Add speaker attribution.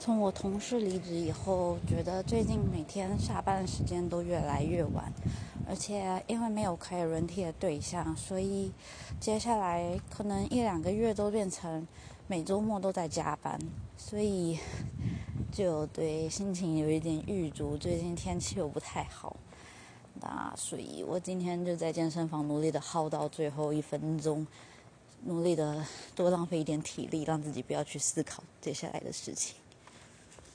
Speaker 1: 从我同事离职以后，觉得最近每天下班的时间都越来越晚，而且因为没有可以轮替的对象，所以接下来可能一两个月都变成每周末都在加班，所以就对心情有一点郁卒。最近天气又不太好，那所以我今天就在健身房努力的耗到最后一分钟，努力的多浪费一点体力，让自己不要去思考接下来的事情。